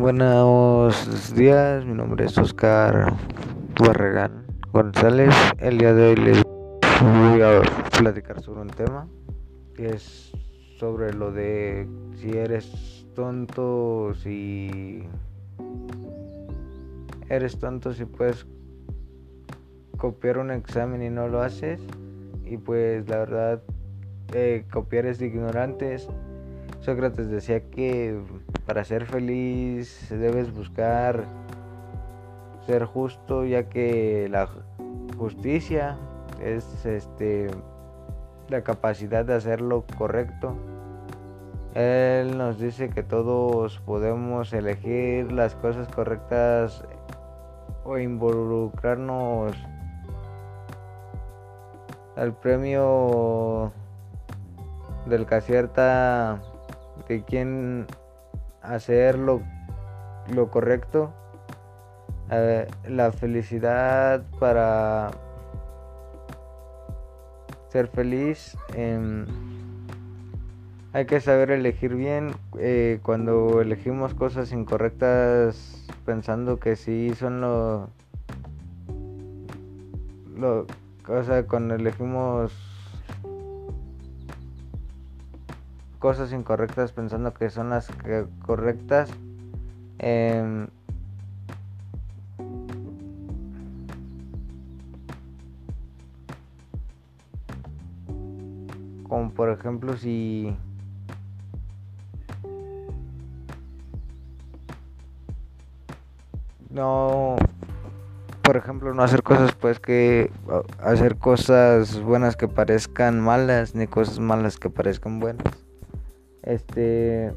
Buenos días, mi nombre es Oscar Barragán González. El día de hoy les voy a platicar sobre un tema que es sobre lo de si eres tonto, si eres tonto, si puedes copiar un examen y no lo haces. Y pues la verdad, eh, copiar es de ignorantes. Sócrates decía que para ser feliz debes buscar ser justo, ya que la justicia es este la capacidad de hacer lo correcto. Él nos dice que todos podemos elegir las cosas correctas o involucrarnos al premio del que de quién hacer lo, correcto, eh, la felicidad para ser feliz. Em, hay que saber elegir bien eh, cuando elegimos cosas incorrectas pensando que sí son lo, lo o sea, cuando elegimos cosas incorrectas pensando que son las correctas. Em, como por ejemplo si no por ejemplo no hacer cosas pues que hacer cosas buenas que parezcan malas ni cosas malas que parezcan buenas este.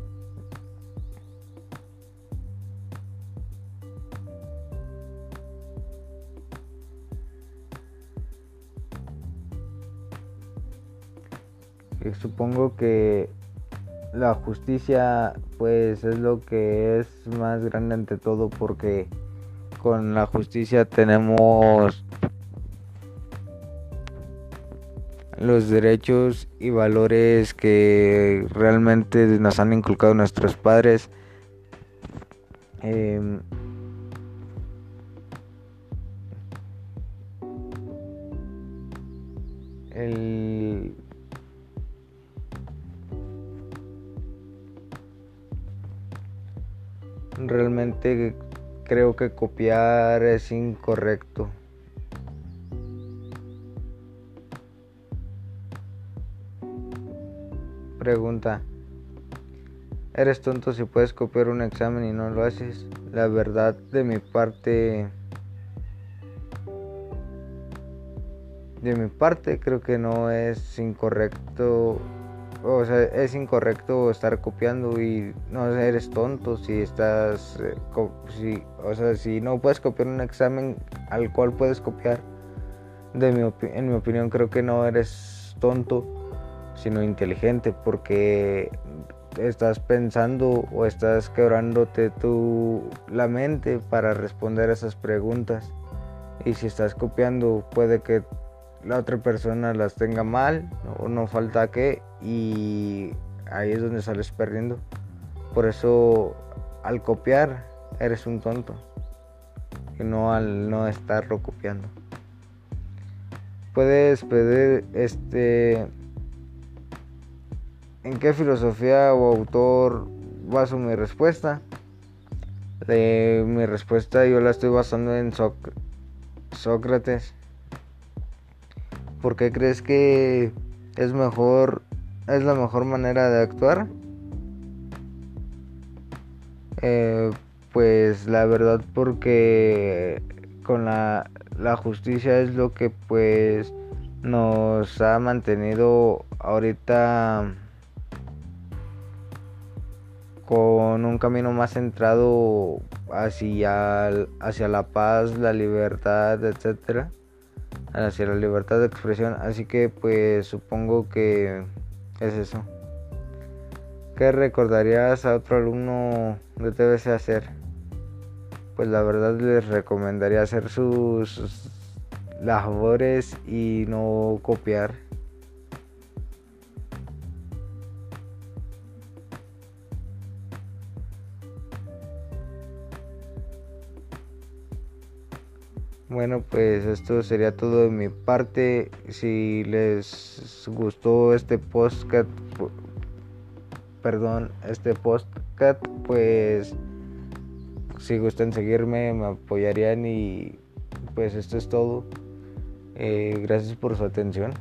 Supongo que la justicia pues es lo que es más grande ante todo porque con la justicia tenemos los derechos y valores que realmente nos han inculcado nuestros padres. Em, realmente creo que copiar es incorrecto. Pregunta. ¿Eres tonto si puedes copiar un examen y no lo haces? La verdad de mi parte... De mi parte creo que no es incorrecto. O sea, es incorrecto estar copiando y no eres tonto si estás... Eh, si, o sea, si no puedes copiar un examen al cual puedes copiar. De mi en mi opinión creo que no eres tonto sino inteligente porque estás pensando o estás quebrándote tu la mente para responder esas preguntas. Y si estás copiando puede que la otra persona las tenga mal o no falta que y ahí es donde sales perdiendo. Por eso al copiar eres un tonto y no al no estarlo copiando. Puedes pedir este ¿En qué filosofía o autor baso mi respuesta? mi respuesta yo la estoy basando en Sócrates. ¿Por qué crees que es mejor, es la mejor manera de actuar? Eh, pues la verdad porque con la, la justicia es lo que pues nos ha mantenido ahorita con un camino más centrado hacia, hacia la paz, la libertad, etcétera, hacia la libertad de expresión. Así que pues supongo que es eso. ¿Qué recordarías a otro alumno de TBC hacer? Pues la verdad les recomendaría hacer sus labores y no copiar. Bueno, pues esto sería todo de mi parte. Si les gustó este podcast, perdón, este podcast, pues si gustan seguirme, me apoyarían y pues esto es todo. Eh, gracias por su atención.